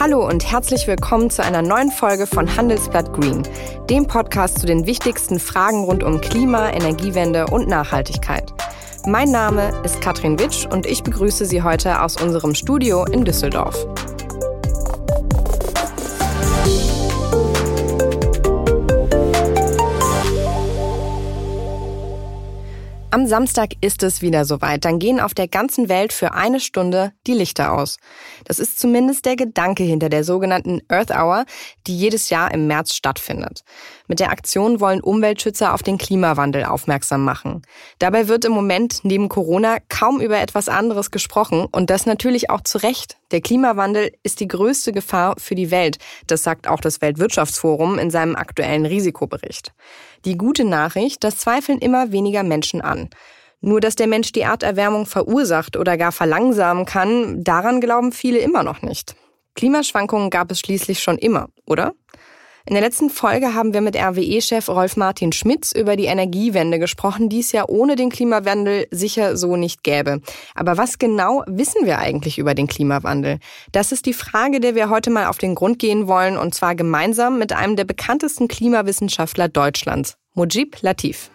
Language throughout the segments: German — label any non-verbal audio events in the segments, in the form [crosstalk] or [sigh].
Hallo und herzlich willkommen zu einer neuen Folge von Handelsblatt Green, dem Podcast zu den wichtigsten Fragen rund um Klima, Energiewende und Nachhaltigkeit. Mein Name ist Katrin Witsch und ich begrüße Sie heute aus unserem Studio in Düsseldorf. Am Samstag ist es wieder soweit. Dann gehen auf der ganzen Welt für eine Stunde die Lichter aus. Das ist zumindest der Gedanke hinter der sogenannten Earth Hour, die jedes Jahr im März stattfindet. Mit der Aktion wollen Umweltschützer auf den Klimawandel aufmerksam machen. Dabei wird im Moment neben Corona kaum über etwas anderes gesprochen und das natürlich auch zu Recht. Der Klimawandel ist die größte Gefahr für die Welt. Das sagt auch das Weltwirtschaftsforum in seinem aktuellen Risikobericht. Die gute Nachricht, das zweifeln immer weniger Menschen an. Nur dass der Mensch die Erderwärmung verursacht oder gar verlangsamen kann, daran glauben viele immer noch nicht. Klimaschwankungen gab es schließlich schon immer, oder? In der letzten Folge haben wir mit RWE-Chef Rolf Martin Schmitz über die Energiewende gesprochen, die es ja ohne den Klimawandel sicher so nicht gäbe. Aber was genau wissen wir eigentlich über den Klimawandel? Das ist die Frage, der wir heute mal auf den Grund gehen wollen, und zwar gemeinsam mit einem der bekanntesten Klimawissenschaftler Deutschlands, Mujib Latif.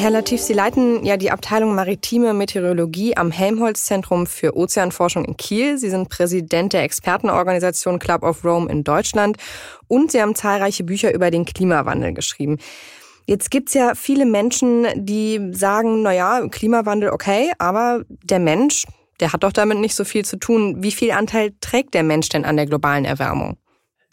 Herr Latif, Sie leiten ja die Abteilung Maritime Meteorologie am Helmholtz-Zentrum für Ozeanforschung in Kiel. Sie sind Präsident der Expertenorganisation Club of Rome in Deutschland und Sie haben zahlreiche Bücher über den Klimawandel geschrieben. Jetzt gibt's ja viele Menschen, die sagen, na ja, Klimawandel okay, aber der Mensch, der hat doch damit nicht so viel zu tun. Wie viel Anteil trägt der Mensch denn an der globalen Erwärmung?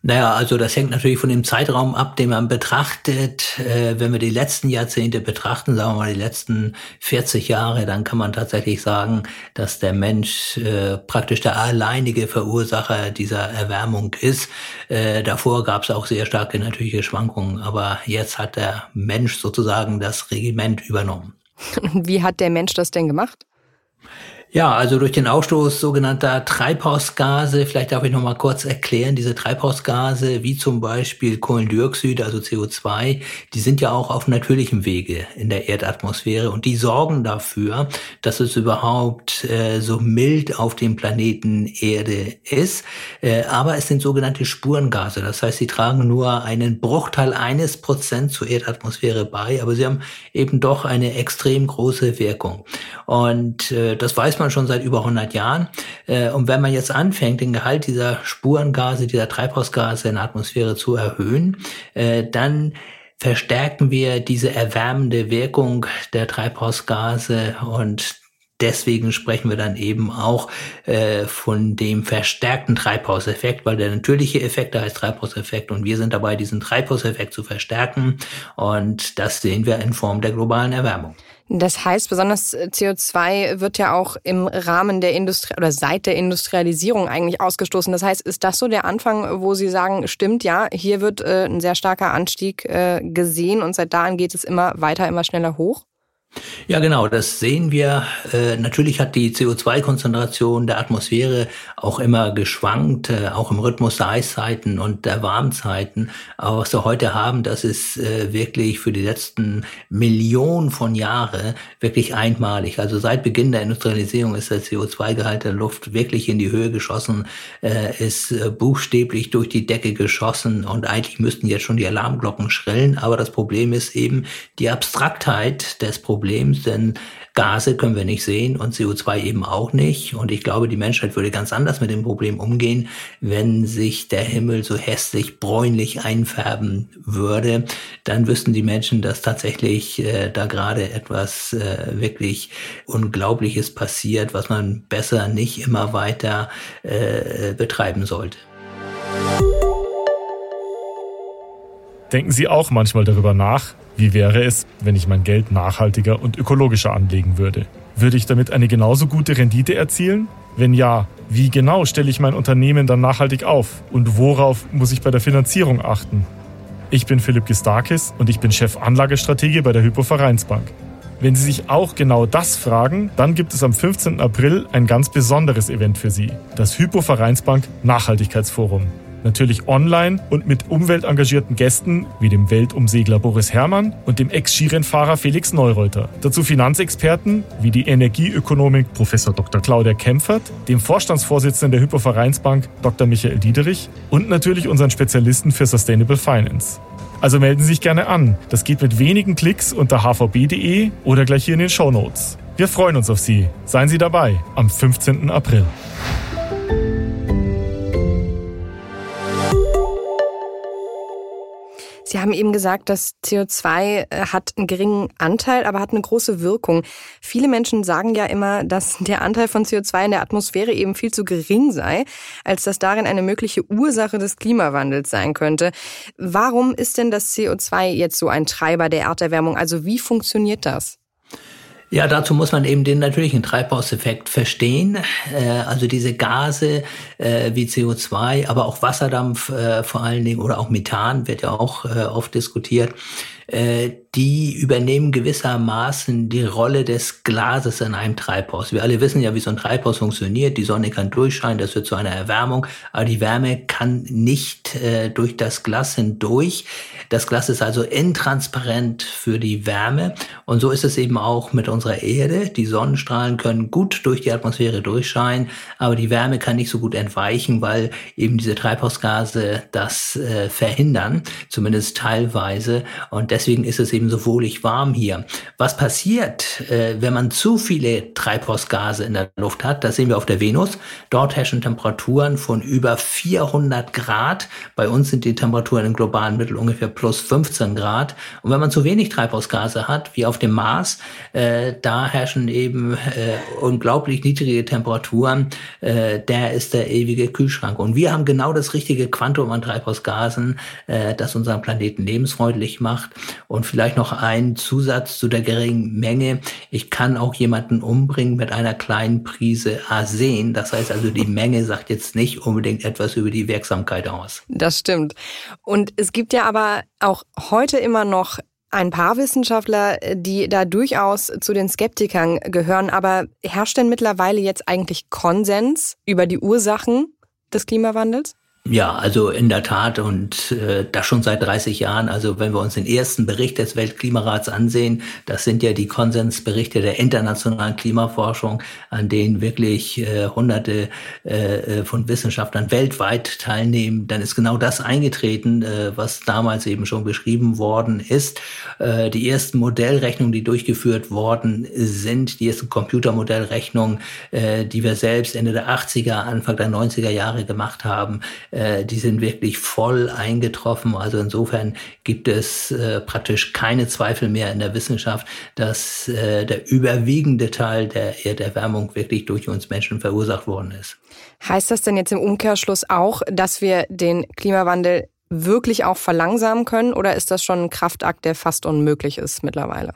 Naja, also das hängt natürlich von dem Zeitraum ab, den man betrachtet. Äh, wenn wir die letzten Jahrzehnte betrachten, sagen wir mal die letzten 40 Jahre, dann kann man tatsächlich sagen, dass der Mensch äh, praktisch der alleinige Verursacher dieser Erwärmung ist. Äh, davor gab es auch sehr starke natürliche Schwankungen, aber jetzt hat der Mensch sozusagen das Regiment übernommen. [laughs] Wie hat der Mensch das denn gemacht? Ja, also durch den Ausstoß sogenannter Treibhausgase, vielleicht darf ich noch mal kurz erklären, diese Treibhausgase, wie zum Beispiel Kohlendioxid, also CO2, die sind ja auch auf natürlichem Wege in der Erdatmosphäre und die sorgen dafür, dass es überhaupt äh, so mild auf dem Planeten Erde ist. Äh, aber es sind sogenannte Spurengase, das heißt, sie tragen nur einen Bruchteil eines Prozent zur Erdatmosphäre bei, aber sie haben eben doch eine extrem große Wirkung. Und äh, das weiß man schon seit über 100 Jahren. Äh, und wenn man jetzt anfängt, den Gehalt dieser Spurengase, dieser Treibhausgase in der Atmosphäre zu erhöhen, äh, dann verstärken wir diese erwärmende Wirkung der Treibhausgase und deswegen sprechen wir dann eben auch äh, von dem verstärkten Treibhauseffekt, weil der natürliche Effekt da heißt Treibhauseffekt und wir sind dabei, diesen Treibhauseffekt zu verstärken und das sehen wir in Form der globalen Erwärmung. Das heißt, besonders CO2 wird ja auch im Rahmen der Industrie oder seit der Industrialisierung eigentlich ausgestoßen. Das heißt, ist das so der Anfang, wo Sie sagen, stimmt, ja, hier wird äh, ein sehr starker Anstieg äh, gesehen und seit da an geht es immer weiter, immer schneller hoch? Ja, genau, das sehen wir. Äh, natürlich hat die CO2-Konzentration der Atmosphäre auch immer geschwankt, äh, auch im Rhythmus der Eiszeiten und der Warmzeiten. Aber was wir heute haben, das ist äh, wirklich für die letzten Millionen von Jahren wirklich einmalig. Also seit Beginn der Industrialisierung ist der CO2-Gehalt der Luft wirklich in die Höhe geschossen, äh, ist äh, buchstäblich durch die Decke geschossen und eigentlich müssten jetzt schon die Alarmglocken schrillen. Aber das Problem ist eben die Abstraktheit des Problems Problems, denn Gase können wir nicht sehen und CO2 eben auch nicht. Und ich glaube, die Menschheit würde ganz anders mit dem Problem umgehen, wenn sich der Himmel so hässlich bräunlich einfärben würde. Dann wüssten die Menschen, dass tatsächlich äh, da gerade etwas äh, wirklich Unglaubliches passiert, was man besser nicht immer weiter äh, betreiben sollte. Denken Sie auch manchmal darüber nach, wie wäre es, wenn ich mein Geld nachhaltiger und ökologischer anlegen würde? Würde ich damit eine genauso gute Rendite erzielen? Wenn ja, wie genau stelle ich mein Unternehmen dann nachhaltig auf und worauf muss ich bei der Finanzierung achten? Ich bin Philipp Gistakis und ich bin Chef Anlagestrategie bei der Hypo Vereinsbank. Wenn Sie sich auch genau das fragen, dann gibt es am 15. April ein ganz besonderes Event für Sie, das Hypo Vereinsbank Nachhaltigkeitsforum. Natürlich online und mit umweltengagierten Gästen wie dem Weltumsegler Boris Herrmann und dem Ex-Skirennfahrer Felix Neureuter. Dazu Finanzexperten wie die Energieökonomik Prof. Dr. Claudia Kempfert, dem Vorstandsvorsitzenden der Hypo Vereinsbank Dr. Michael Diederich und natürlich unseren Spezialisten für Sustainable Finance. Also melden Sie sich gerne an. Das geht mit wenigen Klicks unter hvb.de oder gleich hier in den Show Notes. Wir freuen uns auf Sie. Seien Sie dabei am 15. April. Sie haben eben gesagt, dass CO2 äh, hat einen geringen Anteil, aber hat eine große Wirkung. Viele Menschen sagen ja immer, dass der Anteil von CO2 in der Atmosphäre eben viel zu gering sei, als dass darin eine mögliche Ursache des Klimawandels sein könnte. Warum ist denn das CO2 jetzt so ein Treiber der Erderwärmung? Also wie funktioniert das? Ja, dazu muss man eben den natürlichen Treibhauseffekt verstehen. Äh, also diese Gase äh, wie CO2, aber auch Wasserdampf äh, vor allen Dingen oder auch Methan wird ja auch oft diskutiert die übernehmen gewissermaßen die Rolle des Glases in einem Treibhaus. Wir alle wissen ja, wie so ein Treibhaus funktioniert. Die Sonne kann durchscheinen, das wird zu einer Erwärmung, aber die Wärme kann nicht äh, durch das Glas hindurch. Das Glas ist also intransparent für die Wärme und so ist es eben auch mit unserer Erde. Die Sonnenstrahlen können gut durch die Atmosphäre durchscheinen, aber die Wärme kann nicht so gut entweichen, weil eben diese Treibhausgase das äh, verhindern, zumindest teilweise. Und deswegen ist es eben so wohlig warm hier. Was passiert, äh, wenn man zu viele Treibhausgase in der Luft hat? Das sehen wir auf der Venus. Dort herrschen Temperaturen von über 400 Grad. Bei uns sind die Temperaturen im globalen Mittel ungefähr plus 15 Grad. Und wenn man zu wenig Treibhausgase hat, wie auf dem Mars, äh, da herrschen eben äh, unglaublich niedrige Temperaturen. Der ist der ewige Kühlschrank. Und wir haben genau das richtige Quantum an Treibhausgasen, das unseren Planeten lebensfreundlich macht. Und vielleicht noch ein Zusatz zu der geringen Menge. Ich kann auch jemanden umbringen mit einer kleinen Prise Arsen. Das heißt also, die Menge sagt jetzt nicht unbedingt etwas über die Wirksamkeit aus. Das stimmt. Und es gibt ja aber auch heute immer noch ein paar Wissenschaftler, die da durchaus zu den Skeptikern gehören. Aber herrscht denn mittlerweile jetzt eigentlich Konsens über die Ursachen des Klimawandels? Ja, also in der Tat und äh, das schon seit 30 Jahren. Also wenn wir uns den ersten Bericht des Weltklimarats ansehen, das sind ja die Konsensberichte der internationalen Klimaforschung, an denen wirklich äh, Hunderte äh, von Wissenschaftlern weltweit teilnehmen, dann ist genau das eingetreten, äh, was damals eben schon beschrieben worden ist. Äh, die ersten Modellrechnungen, die durchgeführt worden sind, die ersten Computermodellrechnungen, äh, die wir selbst Ende der 80er, Anfang der 90er Jahre gemacht haben, äh, die sind wirklich voll eingetroffen. Also insofern gibt es äh, praktisch keine Zweifel mehr in der Wissenschaft, dass äh, der überwiegende Teil der Erderwärmung wirklich durch uns Menschen verursacht worden ist. Heißt das denn jetzt im Umkehrschluss auch, dass wir den Klimawandel wirklich auch verlangsamen können oder ist das schon ein Kraftakt, der fast unmöglich ist mittlerweile?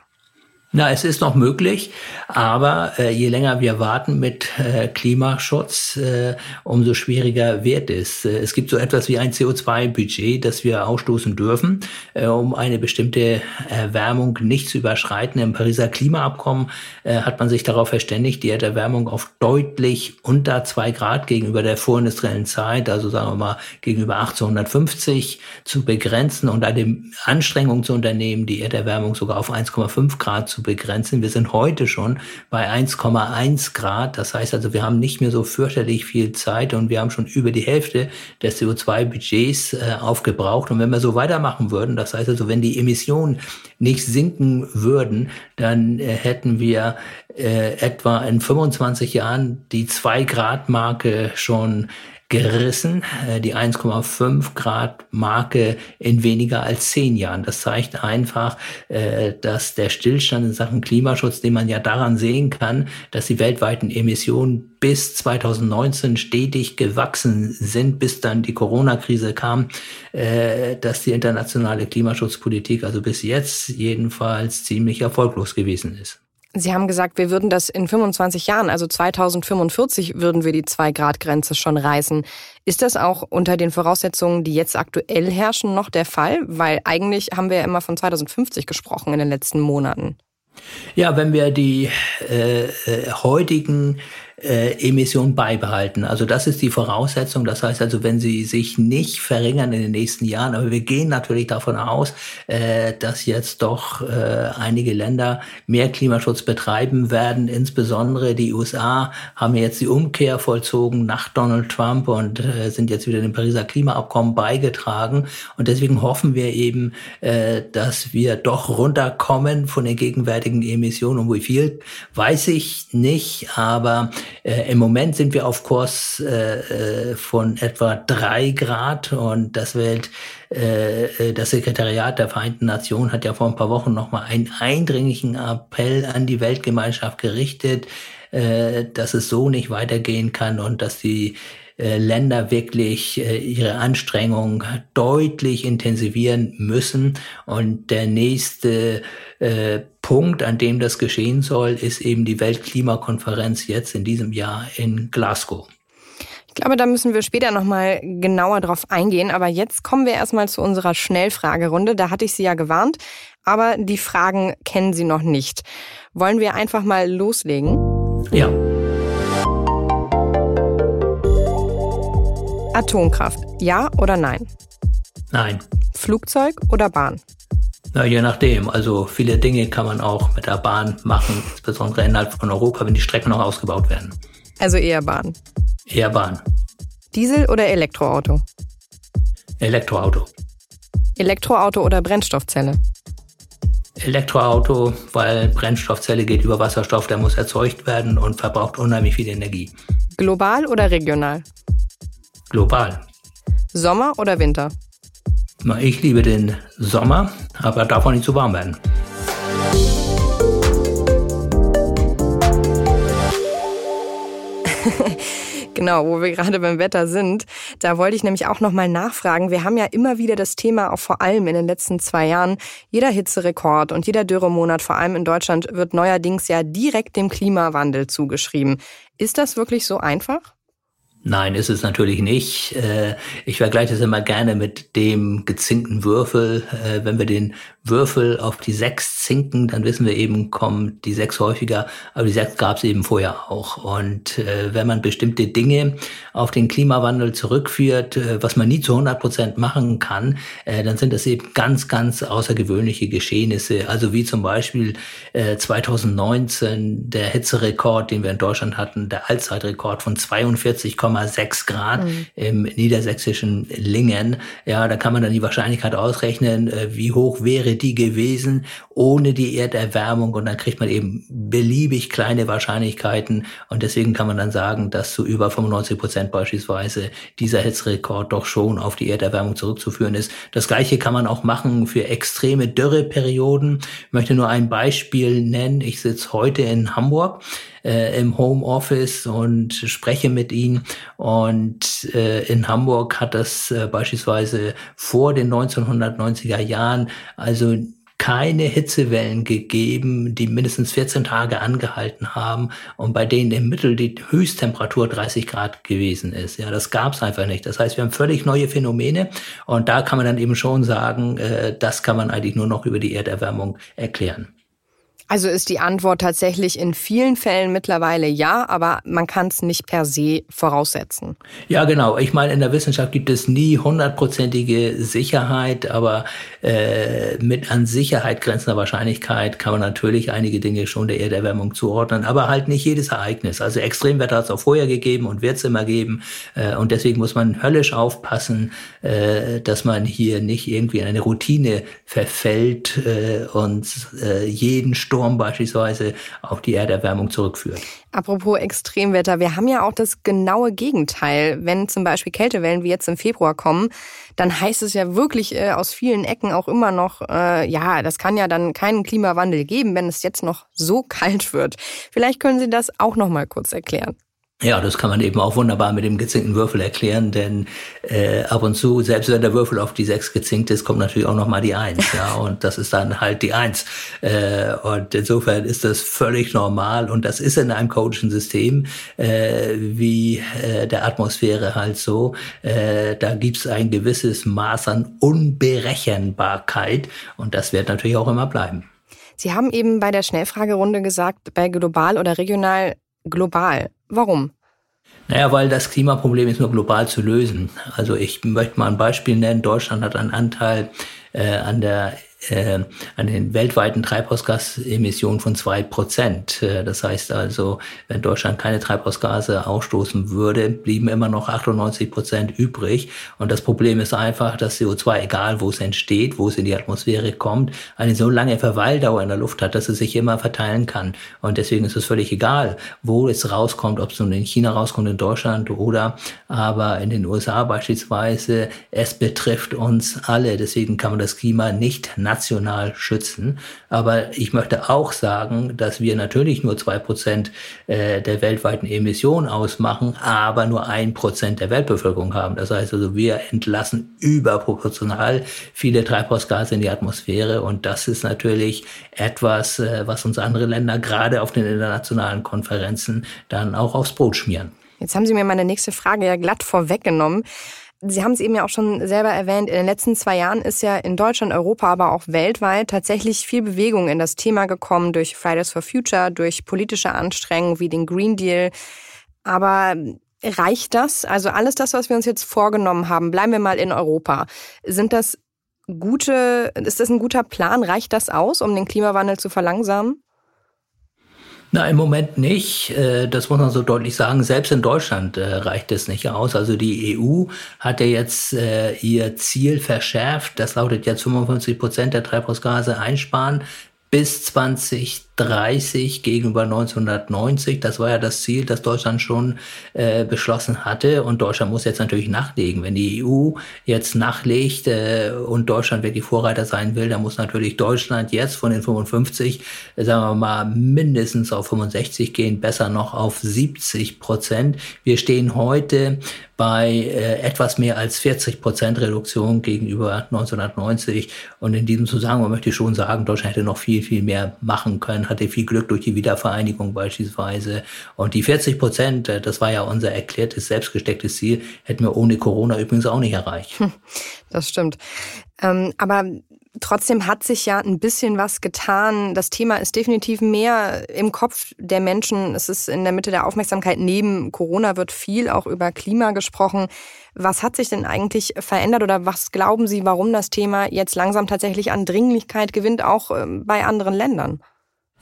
Na, es ist noch möglich, aber äh, je länger wir warten mit äh, Klimaschutz, äh, umso schwieriger wird es. Äh, es gibt so etwas wie ein CO2-Budget, das wir ausstoßen dürfen, äh, um eine bestimmte Erwärmung nicht zu überschreiten. Im Pariser Klimaabkommen äh, hat man sich darauf verständigt, die Erderwärmung auf deutlich unter zwei Grad gegenüber der vorindustriellen Zeit, also sagen wir mal gegenüber 1850, zu begrenzen und eine Anstrengung zu unternehmen, die Erderwärmung sogar auf 1,5 Grad zu begrenzen. Wir sind heute schon bei 1,1 Grad. Das heißt also, wir haben nicht mehr so fürchterlich viel Zeit und wir haben schon über die Hälfte des CO2-Budgets äh, aufgebraucht. Und wenn wir so weitermachen würden, das heißt also, wenn die Emissionen nicht sinken würden, dann äh, hätten wir äh, etwa in 25 Jahren die 2-Grad-Marke schon gerissen, äh, die 1,5 Grad Marke in weniger als zehn Jahren. Das zeigt einfach, äh, dass der Stillstand in Sachen Klimaschutz, den man ja daran sehen kann, dass die weltweiten Emissionen bis 2019 stetig gewachsen sind, bis dann die Corona-Krise kam, äh, dass die internationale Klimaschutzpolitik also bis jetzt jedenfalls ziemlich erfolglos gewesen ist. Sie haben gesagt, wir würden das in 25 Jahren, also 2045, würden wir die Zwei-Grad-Grenze schon reißen. Ist das auch unter den Voraussetzungen, die jetzt aktuell herrschen, noch der Fall? Weil eigentlich haben wir ja immer von 2050 gesprochen in den letzten Monaten. Ja, wenn wir die äh, äh heutigen äh, Emissionen beibehalten. Also das ist die Voraussetzung. Das heißt also, wenn sie sich nicht verringern in den nächsten Jahren, aber wir gehen natürlich davon aus, äh, dass jetzt doch äh, einige Länder mehr Klimaschutz betreiben werden. Insbesondere die USA haben jetzt die Umkehr vollzogen nach Donald Trump und äh, sind jetzt wieder dem Pariser Klimaabkommen beigetragen. Und deswegen hoffen wir eben, äh, dass wir doch runterkommen von den gegenwärtigen Emissionen. Und wie viel, weiß ich nicht, aber äh, Im Moment sind wir auf Kurs äh, äh, von etwa drei Grad und das Welt, äh, äh, das Sekretariat der Vereinten Nationen hat ja vor ein paar Wochen nochmal einen eindringlichen Appell an die Weltgemeinschaft gerichtet, äh, dass es so nicht weitergehen kann und dass die Länder wirklich äh, ihre Anstrengungen deutlich intensivieren müssen. Und der nächste äh, Punkt, an dem das geschehen soll, ist eben die Weltklimakonferenz jetzt in diesem Jahr in Glasgow. Ich glaube, da müssen wir später nochmal genauer drauf eingehen. Aber jetzt kommen wir erstmal zu unserer Schnellfragerunde. Da hatte ich Sie ja gewarnt, aber die Fragen kennen Sie noch nicht. Wollen wir einfach mal loslegen? Ja. Atomkraft, ja oder nein? Nein. Flugzeug oder Bahn? Na, je nachdem. Also viele Dinge kann man auch mit der Bahn machen, insbesondere innerhalb von Europa, wenn die Strecken noch ausgebaut werden. Also eher Bahn. Eher Bahn. Diesel oder Elektroauto? Elektroauto. Elektroauto oder Brennstoffzelle? Elektroauto, weil Brennstoffzelle geht über Wasserstoff, der muss erzeugt werden und verbraucht unheimlich viel Energie. Global oder regional? Global. Sommer oder Winter? Ich liebe den Sommer, aber darf auch nicht zu warm werden. [laughs] genau, wo wir gerade beim Wetter sind. Da wollte ich nämlich auch nochmal nachfragen. Wir haben ja immer wieder das Thema, auch vor allem in den letzten zwei Jahren, jeder Hitzerekord und jeder Dürremonat, vor allem in Deutschland, wird neuerdings ja direkt dem Klimawandel zugeschrieben. Ist das wirklich so einfach? Nein, ist es natürlich nicht. Äh, ich vergleiche es immer gerne mit dem gezinkten Würfel. Äh, wenn wir den Würfel auf die sechs zinken, dann wissen wir eben, kommt die sechs häufiger, aber die sechs gab es eben vorher auch. Und äh, wenn man bestimmte Dinge auf den Klimawandel zurückführt, äh, was man nie zu 100 Prozent machen kann, äh, dann sind das eben ganz, ganz außergewöhnliche Geschehnisse. Also wie zum Beispiel äh, 2019 der Hitzerekord, den wir in Deutschland hatten, der Allzeitrekord von 42,6 Grad mhm. im niedersächsischen Lingen. Ja, da kann man dann die Wahrscheinlichkeit ausrechnen, äh, wie hoch wäre die gewesen ohne die Erderwärmung und dann kriegt man eben beliebig kleine Wahrscheinlichkeiten und deswegen kann man dann sagen, dass zu über 95 Prozent beispielsweise dieser Hitzrekord doch schon auf die Erderwärmung zurückzuführen ist. Das gleiche kann man auch machen für extreme Dürreperioden. Ich möchte nur ein Beispiel nennen. Ich sitze heute in Hamburg äh, im Homeoffice und spreche mit ihnen. Und äh, in Hamburg hat das äh, beispielsweise vor den 1990er Jahren also keine Hitzewellen gegeben, die mindestens 14 Tage angehalten haben und bei denen im Mittel die Höchsttemperatur 30 Grad gewesen ist. Ja, das gab es einfach nicht. Das heißt, wir haben völlig neue Phänomene und da kann man dann eben schon sagen, äh, das kann man eigentlich nur noch über die Erderwärmung erklären. Also ist die Antwort tatsächlich in vielen Fällen mittlerweile ja, aber man kann es nicht per se voraussetzen. Ja, genau. Ich meine, in der Wissenschaft gibt es nie hundertprozentige Sicherheit, aber äh, mit an Sicherheit grenzender Wahrscheinlichkeit kann man natürlich einige Dinge schon der Erderwärmung zuordnen, aber halt nicht jedes Ereignis. Also Extremwetter hat es auch vorher gegeben und wird es immer geben. Äh, und deswegen muss man höllisch aufpassen, äh, dass man hier nicht irgendwie in eine Routine verfällt äh, und äh, jeden Sturm beispielsweise auf die Erderwärmung zurückführt. Apropos Extremwetter, wir haben ja auch das genaue Gegenteil. Wenn zum Beispiel Kältewellen wie jetzt im Februar kommen, dann heißt es ja wirklich äh, aus vielen Ecken auch immer noch, äh, ja, das kann ja dann keinen Klimawandel geben, wenn es jetzt noch so [laughs] kalt wird. Vielleicht können Sie das auch noch mal kurz erklären. Ja, das kann man eben auch wunderbar mit dem gezinkten Würfel erklären, denn äh, ab und zu, selbst wenn der Würfel auf die sechs gezinkt ist, kommt natürlich auch nochmal die Eins, ja, [laughs] und das ist dann halt die Eins. Äh, und insofern ist das völlig normal und das ist in einem coaching System äh, wie äh, der Atmosphäre halt so. Äh, da gibt's ein gewisses Maß an Unberechenbarkeit und das wird natürlich auch immer bleiben. Sie haben eben bei der Schnellfragerunde gesagt, bei global oder regional global. Warum? Naja, weil das Klimaproblem ist nur global zu lösen. Also ich möchte mal ein Beispiel nennen. Deutschland hat einen Anteil äh, an der äh, an den weltweiten Treibhausgasemissionen von zwei Prozent. Äh, das heißt also, wenn Deutschland keine Treibhausgase ausstoßen würde, blieben immer noch 98 Prozent übrig. Und das Problem ist einfach, dass CO2, egal wo es entsteht, wo es in die Atmosphäre kommt, eine so lange Verweildauer in der Luft hat, dass es sich immer verteilen kann. Und deswegen ist es völlig egal, wo es rauskommt, ob es nun in China rauskommt, in Deutschland oder aber in den USA beispielsweise. Es betrifft uns alle. Deswegen kann man das Klima nicht national schützen. Aber ich möchte auch sagen, dass wir natürlich nur zwei Prozent äh, der weltweiten Emissionen ausmachen, aber nur ein Prozent der Weltbevölkerung haben. Das heißt also, wir entlassen überproportional viele Treibhausgase in die Atmosphäre und das ist natürlich etwas, äh, was uns andere Länder gerade auf den internationalen Konferenzen dann auch aufs Brot schmieren. Jetzt haben Sie mir meine nächste Frage ja glatt vorweggenommen. Sie haben es eben ja auch schon selber erwähnt, in den letzten zwei Jahren ist ja in Deutschland, Europa, aber auch weltweit tatsächlich viel Bewegung in das Thema gekommen durch Fridays for Future, durch politische Anstrengungen wie den Green Deal. Aber reicht das? Also alles das, was wir uns jetzt vorgenommen haben, bleiben wir mal in Europa. Sind das gute, ist das ein guter Plan? Reicht das aus, um den Klimawandel zu verlangsamen? Na, im Moment nicht. Äh, das muss man so deutlich sagen. Selbst in Deutschland äh, reicht es nicht aus. Also die EU hat ja jetzt äh, ihr Ziel verschärft. Das lautet jetzt 55 Prozent der Treibhausgase einsparen bis 2030 gegenüber 1990. Das war ja das Ziel, das Deutschland schon äh, beschlossen hatte. Und Deutschland muss jetzt natürlich nachlegen. Wenn die EU jetzt nachlegt äh, und Deutschland wirklich Vorreiter sein will, dann muss natürlich Deutschland jetzt von den 55, äh, sagen wir mal, mindestens auf 65 gehen, besser noch auf 70 Prozent. Wir stehen heute bei äh, etwas mehr als 40 Prozent Reduktion gegenüber 1990. Und in diesem Zusammenhang möchte ich schon sagen, Deutschland hätte noch viel, viel mehr machen können, hatte viel Glück durch die Wiedervereinigung beispielsweise. Und die 40 Prozent, äh, das war ja unser erklärtes, selbstgestecktes Ziel, hätten wir ohne Corona übrigens auch nicht erreicht. Das stimmt. Ähm, aber Trotzdem hat sich ja ein bisschen was getan. Das Thema ist definitiv mehr im Kopf der Menschen. Es ist in der Mitte der Aufmerksamkeit. Neben Corona wird viel auch über Klima gesprochen. Was hat sich denn eigentlich verändert oder was glauben Sie, warum das Thema jetzt langsam tatsächlich an Dringlichkeit gewinnt, auch ähm, bei anderen Ländern?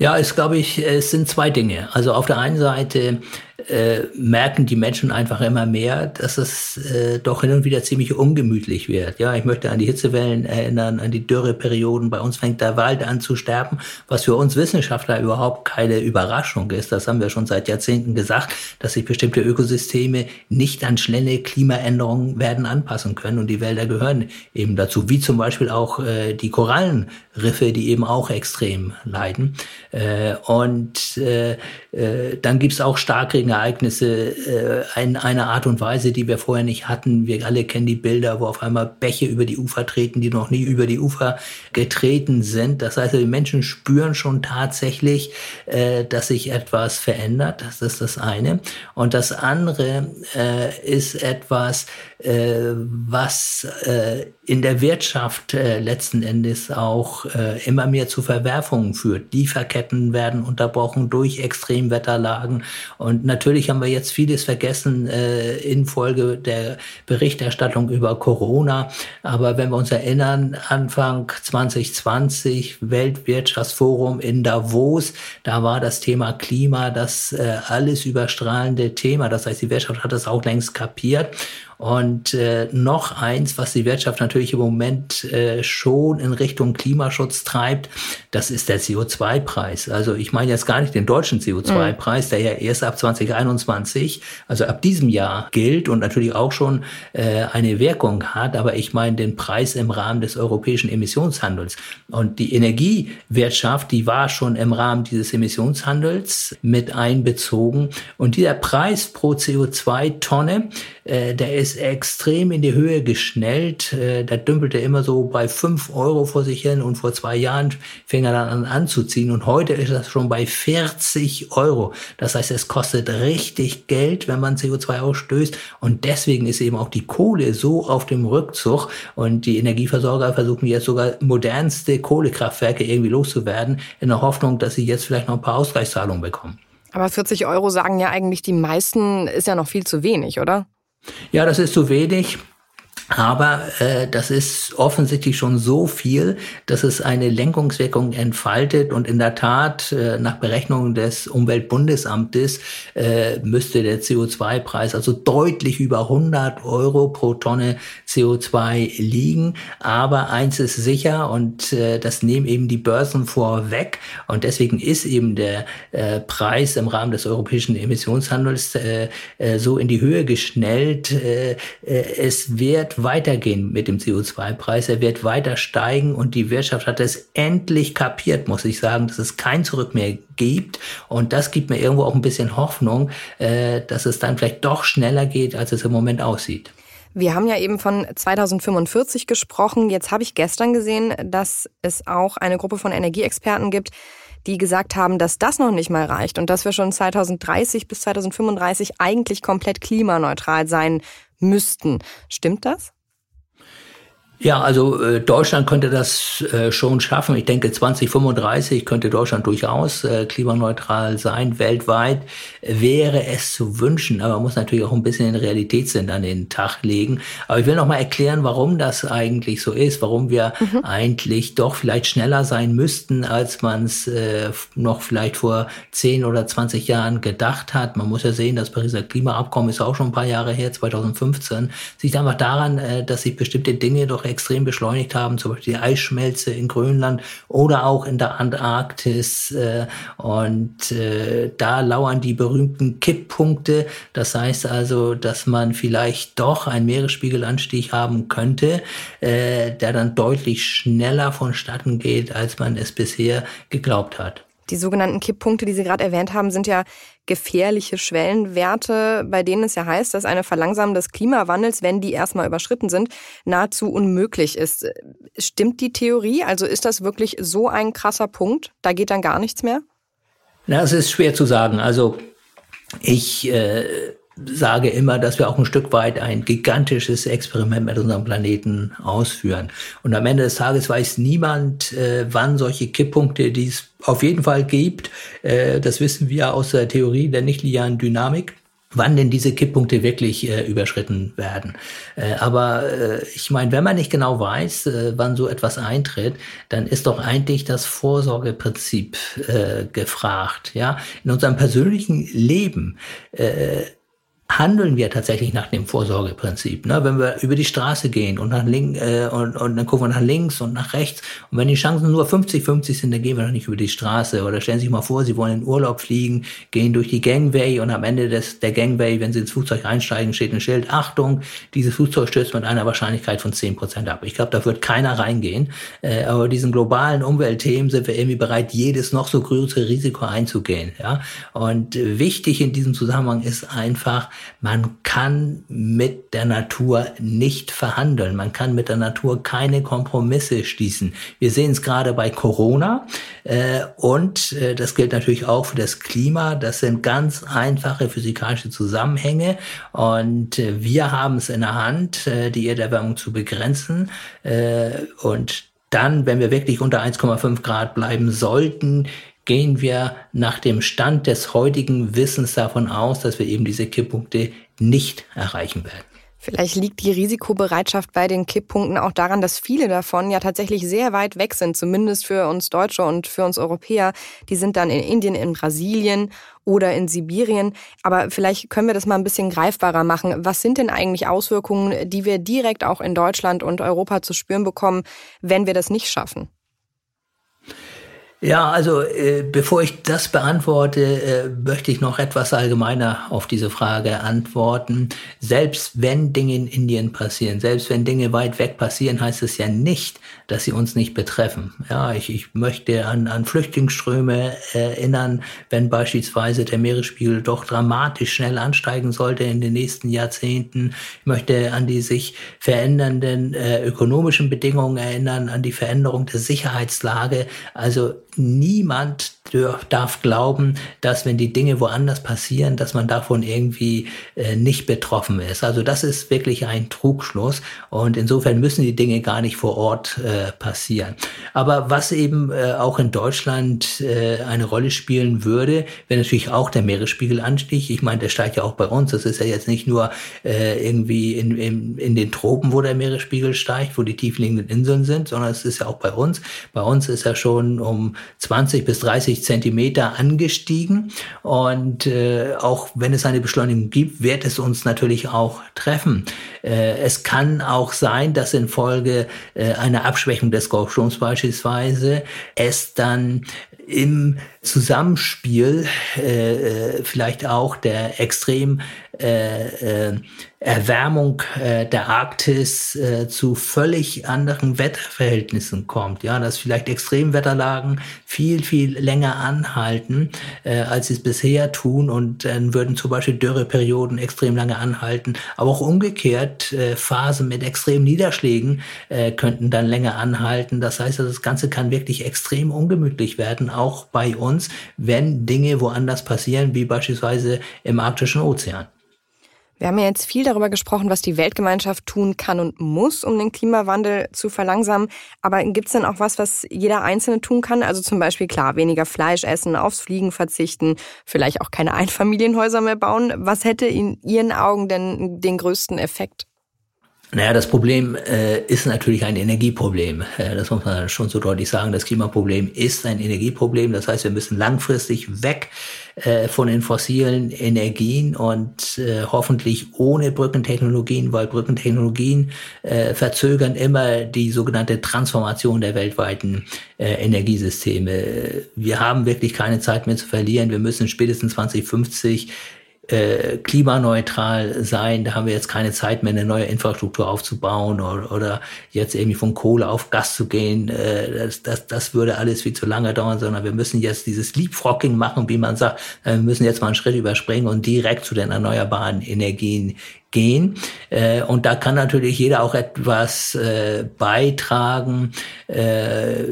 Ja, es glaube ich, es sind zwei Dinge. Also auf der einen Seite äh, merken die Menschen einfach immer mehr, dass es äh, doch hin und wieder ziemlich ungemütlich wird. Ja, ich möchte an die Hitzewellen erinnern, an die Dürreperioden. Bei uns fängt der Wald an zu sterben, was für uns Wissenschaftler überhaupt keine Überraschung ist. Das haben wir schon seit Jahrzehnten gesagt, dass sich bestimmte Ökosysteme nicht an schnelle Klimaänderungen werden anpassen können und die Wälder gehören eben dazu, wie zum Beispiel auch äh, die Korallenriffe, die eben auch extrem leiden. Äh, und äh, äh, dann gibt's auch Starkregen Ereignisse äh, in einer Art und Weise, die wir vorher nicht hatten. Wir alle kennen die Bilder, wo auf einmal Bäche über die Ufer treten, die noch nie über die Ufer getreten sind. Das heißt, die Menschen spüren schon tatsächlich, äh, dass sich etwas verändert. Das ist das eine. Und das andere äh, ist etwas, was äh, in der Wirtschaft äh, letzten Endes auch äh, immer mehr zu Verwerfungen führt. Lieferketten werden unterbrochen durch Extremwetterlagen. Und natürlich haben wir jetzt vieles vergessen äh, infolge der Berichterstattung über Corona. Aber wenn wir uns erinnern, Anfang 2020 Weltwirtschaftsforum in Davos, da war das Thema Klima das äh, alles überstrahlende Thema. Das heißt, die Wirtschaft hat das auch längst kapiert. Und äh, noch eins, was die Wirtschaft natürlich im Moment äh, schon in Richtung Klimaschutz treibt, das ist der CO2-Preis. Also ich meine jetzt gar nicht den deutschen CO2-Preis, mhm. der ja erst ab 2021, also ab diesem Jahr gilt und natürlich auch schon äh, eine Wirkung hat, aber ich meine den Preis im Rahmen des europäischen Emissionshandels. Und die Energiewirtschaft, die war schon im Rahmen dieses Emissionshandels mit einbezogen. Und dieser Preis pro CO2-Tonne, äh, der ist extrem in die Höhe geschnellt. Äh, da dümpelte immer so bei fünf Euro vor sich hin und vor zwei Jahren fing er dann an anzuziehen und heute ist das schon bei 40 Euro. Das heißt, es kostet richtig Geld, wenn man CO2 ausstößt und deswegen ist eben auch die Kohle so auf dem Rückzug und die Energieversorger versuchen jetzt sogar modernste Kohlekraftwerke irgendwie loszuwerden in der Hoffnung, dass sie jetzt vielleicht noch ein paar Ausgleichszahlungen bekommen. Aber 40 Euro sagen ja eigentlich die meisten, ist ja noch viel zu wenig, oder? Ja, das ist zu wenig. Aber äh, das ist offensichtlich schon so viel, dass es eine Lenkungswirkung entfaltet. Und in der Tat, äh, nach Berechnungen des Umweltbundesamtes, äh, müsste der CO2-Preis also deutlich über 100 Euro pro Tonne CO2 liegen. Aber eins ist sicher und äh, das nehmen eben die Börsen vorweg. Und deswegen ist eben der äh, Preis im Rahmen des europäischen Emissionshandels äh, äh, so in die Höhe geschnellt. Äh, äh, es wird weitergehen mit dem CO2-Preis. Er wird weiter steigen und die Wirtschaft hat es endlich kapiert, muss ich sagen, dass es kein Zurück mehr gibt. Und das gibt mir irgendwo auch ein bisschen Hoffnung, äh, dass es dann vielleicht doch schneller geht, als es im Moment aussieht. Wir haben ja eben von 2045 gesprochen. Jetzt habe ich gestern gesehen, dass es auch eine Gruppe von Energieexperten gibt, die gesagt haben, dass das noch nicht mal reicht und dass wir schon 2030 bis 2035 eigentlich komplett klimaneutral sein müssten. Stimmt das? Ja, also äh, Deutschland könnte das äh, schon schaffen. Ich denke, 2035 könnte Deutschland durchaus äh, klimaneutral sein. Weltweit wäre es zu wünschen, aber man muss natürlich auch ein bisschen den Realitätssinn an den Tag legen. Aber ich will noch mal erklären, warum das eigentlich so ist, warum wir mhm. eigentlich doch vielleicht schneller sein müssten, als man es äh, noch vielleicht vor 10 oder 20 Jahren gedacht hat. Man muss ja sehen, das Pariser Klimaabkommen ist auch schon ein paar Jahre her, 2015. Sieht einfach daran, äh, dass sich bestimmte Dinge doch extrem beschleunigt haben, zum Beispiel die Eisschmelze in Grönland oder auch in der Antarktis. Äh, und äh, da lauern die berühmten Kipppunkte. Das heißt also, dass man vielleicht doch einen Meeresspiegelanstieg haben könnte, äh, der dann deutlich schneller vonstatten geht, als man es bisher geglaubt hat. Die sogenannten Kipppunkte, die Sie gerade erwähnt haben, sind ja gefährliche Schwellenwerte, bei denen es ja heißt, dass eine Verlangsamung des Klimawandels, wenn die erstmal überschritten sind, nahezu unmöglich ist. Stimmt die Theorie? Also ist das wirklich so ein krasser Punkt? Da geht dann gar nichts mehr? Na, es ist schwer zu sagen. Also ich äh, sage immer, dass wir auch ein Stück weit ein gigantisches Experiment mit unserem Planeten ausführen. Und am Ende des Tages weiß niemand, äh, wann solche Kipppunkte, die es auf jeden Fall gibt, äh, das wissen wir aus der Theorie der nichtlinearen Dynamik, wann denn diese Kipppunkte wirklich äh, überschritten werden. Äh, aber äh, ich meine, wenn man nicht genau weiß, äh, wann so etwas eintritt, dann ist doch eigentlich das Vorsorgeprinzip äh, gefragt. Ja, in unserem persönlichen Leben äh, handeln wir tatsächlich nach dem Vorsorgeprinzip. Ne? Wenn wir über die Straße gehen und, nach link, äh, und, und dann gucken wir nach links und nach rechts und wenn die Chancen nur 50-50 sind, dann gehen wir noch nicht über die Straße. Oder stellen Sie sich mal vor, Sie wollen in Urlaub fliegen, gehen durch die Gangway und am Ende des, der Gangway, wenn Sie ins Flugzeug einsteigen, steht ein Schild, Achtung, dieses Flugzeug stürzt mit einer Wahrscheinlichkeit von 10% ab. Ich glaube, da wird keiner reingehen. Äh, aber diesen globalen Umweltthemen sind wir irgendwie bereit, jedes noch so größere Risiko einzugehen. Ja? Und wichtig in diesem Zusammenhang ist einfach, man kann mit der Natur nicht verhandeln. Man kann mit der Natur keine Kompromisse schließen. Wir sehen es gerade bei Corona äh, und äh, das gilt natürlich auch für das Klima. Das sind ganz einfache physikalische Zusammenhänge und äh, wir haben es in der Hand, äh, die Erderwärmung zu begrenzen äh, und dann, wenn wir wirklich unter 1,5 Grad bleiben sollten, gehen wir nach dem Stand des heutigen Wissens davon aus, dass wir eben diese Kipppunkte nicht erreichen werden. Vielleicht liegt die Risikobereitschaft bei den Kipppunkten auch daran, dass viele davon ja tatsächlich sehr weit weg sind, zumindest für uns Deutsche und für uns Europäer. Die sind dann in Indien, in Brasilien oder in Sibirien. Aber vielleicht können wir das mal ein bisschen greifbarer machen. Was sind denn eigentlich Auswirkungen, die wir direkt auch in Deutschland und Europa zu spüren bekommen, wenn wir das nicht schaffen? Ja, also äh, bevor ich das beantworte, äh, möchte ich noch etwas allgemeiner auf diese Frage antworten. Selbst wenn Dinge in Indien passieren, selbst wenn Dinge weit weg passieren, heißt es ja nicht, dass sie uns nicht betreffen. Ja, ich, ich möchte an, an Flüchtlingsströme erinnern, wenn beispielsweise der Meeresspiegel doch dramatisch schnell ansteigen sollte in den nächsten Jahrzehnten. Ich möchte an die sich verändernden äh, ökonomischen Bedingungen erinnern, an die Veränderung der Sicherheitslage. Also niemand darf glauben, dass wenn die Dinge woanders passieren, dass man davon irgendwie äh, nicht betroffen ist. Also das ist wirklich ein Trugschluss und insofern müssen die Dinge gar nicht vor Ort äh, passieren. Aber was eben äh, auch in Deutschland äh, eine Rolle spielen würde, wäre natürlich auch der Meeresspiegel anstieg. Ich meine, der steigt ja auch bei uns. Das ist ja jetzt nicht nur äh, irgendwie in, in, in den Tropen, wo der Meeresspiegel steigt, wo die tiefliegenden Inseln sind, sondern es ist ja auch bei uns. Bei uns ist er schon um 20 bis 30 Zentimeter angestiegen. Und äh, auch wenn es eine Beschleunigung gibt, wird es uns natürlich auch treffen. Äh, es kann auch sein, dass infolge äh, einer Abschwächung des Golfstroms beispielsweise es dann im Zusammenspiel äh, äh vielleicht auch der extrem äh, äh, Erwärmung äh, der Arktis äh, zu völlig anderen Wetterverhältnissen kommt. Ja, dass vielleicht Extremwetterlagen viel, viel länger anhalten, äh, als sie es bisher tun und dann würden zum Beispiel Dürreperioden extrem lange anhalten. Aber auch umgekehrt, äh, Phasen mit extremen Niederschlägen äh, könnten dann länger anhalten. Das heißt, das Ganze kann wirklich extrem ungemütlich werden, auch bei uns, wenn Dinge woanders passieren, wie beispielsweise im arktischen Ozean. Wir haben ja jetzt viel darüber gesprochen, was die Weltgemeinschaft tun kann und muss, um den Klimawandel zu verlangsamen. Aber gibt es denn auch was, was jeder Einzelne tun kann? Also zum Beispiel, klar, weniger Fleisch essen, aufs Fliegen verzichten, vielleicht auch keine Einfamilienhäuser mehr bauen. Was hätte in Ihren Augen denn den größten Effekt? Naja, das Problem äh, ist natürlich ein Energieproblem. Äh, das muss man schon so deutlich sagen. Das Klimaproblem ist ein Energieproblem. Das heißt, wir müssen langfristig weg äh, von den fossilen Energien und äh, hoffentlich ohne Brückentechnologien, weil Brückentechnologien äh, verzögern immer die sogenannte Transformation der weltweiten äh, Energiesysteme. Wir haben wirklich keine Zeit mehr zu verlieren. Wir müssen spätestens 2050 äh, klimaneutral sein. Da haben wir jetzt keine Zeit mehr, eine neue Infrastruktur aufzubauen oder, oder jetzt irgendwie von Kohle auf Gas zu gehen. Äh, das, das, das würde alles viel zu lange dauern, sondern wir müssen jetzt dieses Leapfrogging machen, wie man sagt. Äh, wir müssen jetzt mal einen Schritt überspringen und direkt zu den erneuerbaren Energien gehen. Äh, und da kann natürlich jeder auch etwas äh, beitragen. Äh,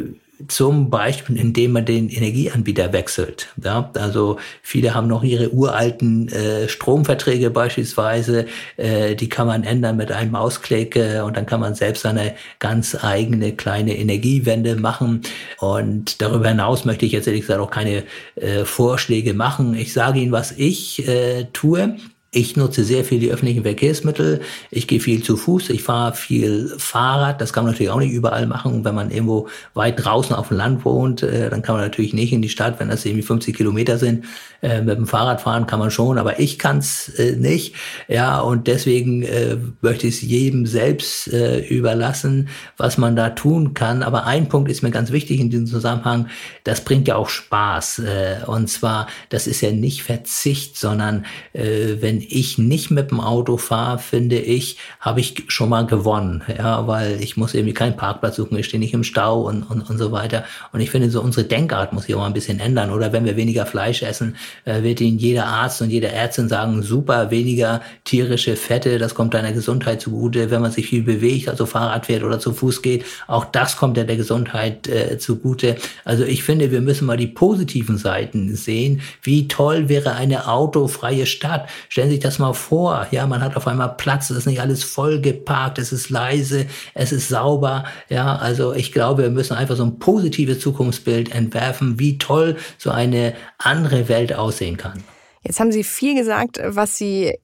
zum Beispiel, indem man den Energieanbieter wechselt. Ja, also viele haben noch ihre uralten äh, Stromverträge beispielsweise, äh, die kann man ändern mit einem Mausklick äh, und dann kann man selbst eine ganz eigene kleine Energiewende machen. Und darüber hinaus möchte ich jetzt ehrlich gesagt auch keine äh, Vorschläge machen. Ich sage Ihnen, was ich äh, tue. Ich nutze sehr viel die öffentlichen Verkehrsmittel. Ich gehe viel zu Fuß. Ich fahre viel Fahrrad. Das kann man natürlich auch nicht überall machen. Wenn man irgendwo weit draußen auf dem Land wohnt, äh, dann kann man natürlich nicht in die Stadt, wenn das irgendwie 50 Kilometer sind. Äh, mit dem Fahrrad fahren kann man schon, aber ich kann es äh, nicht. Ja, und deswegen äh, möchte ich es jedem selbst äh, überlassen, was man da tun kann. Aber ein Punkt ist mir ganz wichtig in diesem Zusammenhang. Das bringt ja auch Spaß. Äh, und zwar, das ist ja nicht Verzicht, sondern wenn wenn ich nicht mit dem Auto fahre, finde ich, habe ich schon mal gewonnen. Ja, weil ich muss irgendwie keinen Parkplatz suchen, ich stehe nicht im Stau und, und, und so weiter. Und ich finde, so unsere Denkart muss sich auch mal ein bisschen ändern. Oder wenn wir weniger Fleisch essen, äh, wird Ihnen jeder Arzt und jede Ärztin sagen, super, weniger tierische Fette, das kommt deiner Gesundheit zugute. Wenn man sich viel bewegt, also Fahrrad fährt oder zu Fuß geht, auch das kommt ja der Gesundheit äh, zugute. Also ich finde, wir müssen mal die positiven Seiten sehen. Wie toll wäre eine autofreie Stadt. Stellen Stellen Sie sich das mal vor. Ja, man hat auf einmal Platz, es ist nicht alles voll geparkt, es ist leise, es ist sauber. Ja, also ich glaube, wir müssen einfach so ein positives Zukunftsbild entwerfen, wie toll so eine andere Welt aussehen kann. Jetzt haben Sie viel gesagt, was Sie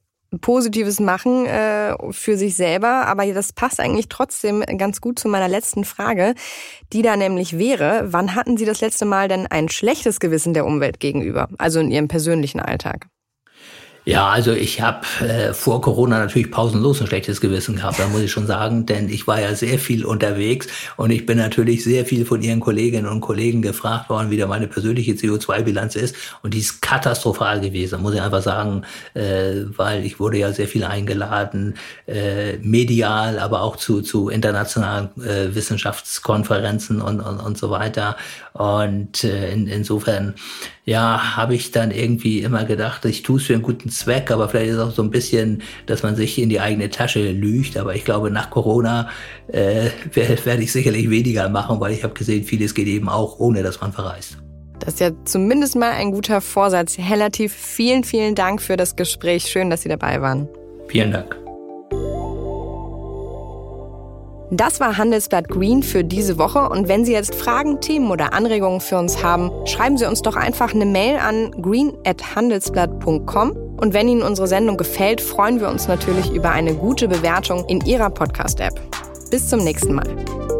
Positives machen äh, für sich selber, aber das passt eigentlich trotzdem ganz gut zu meiner letzten Frage, die da nämlich wäre, wann hatten Sie das letzte Mal denn ein schlechtes Gewissen der Umwelt gegenüber, also in Ihrem persönlichen Alltag? Ja, also ich habe äh, vor Corona natürlich pausenlos ein schlechtes Gewissen gehabt, da muss ich schon sagen, [laughs] denn ich war ja sehr viel unterwegs und ich bin natürlich sehr viel von Ihren Kolleginnen und Kollegen gefragt worden, wie da meine persönliche CO2-Bilanz ist und die ist katastrophal gewesen, muss ich einfach sagen, äh, weil ich wurde ja sehr viel eingeladen, äh, medial, aber auch zu, zu internationalen äh, Wissenschaftskonferenzen und, und, und so weiter und äh, in, insofern ja, habe ich dann irgendwie immer gedacht, ich tue es für einen guten Zweck, aber vielleicht ist es auch so ein bisschen, dass man sich in die eigene Tasche lügt. Aber ich glaube, nach Corona äh, [laughs] werde ich sicherlich weniger machen, weil ich habe gesehen, vieles geht eben auch, ohne dass man verreist. Das ist ja zumindest mal ein guter Vorsatz. Herr Latif, vielen, vielen Dank für das Gespräch. Schön, dass Sie dabei waren. Vielen Dank. Das war Handelsblatt Green für diese Woche. Und wenn Sie jetzt Fragen, Themen oder Anregungen für uns haben, schreiben Sie uns doch einfach eine Mail an green.handelsblatt.com. Und wenn Ihnen unsere Sendung gefällt, freuen wir uns natürlich über eine gute Bewertung in Ihrer Podcast-App. Bis zum nächsten Mal.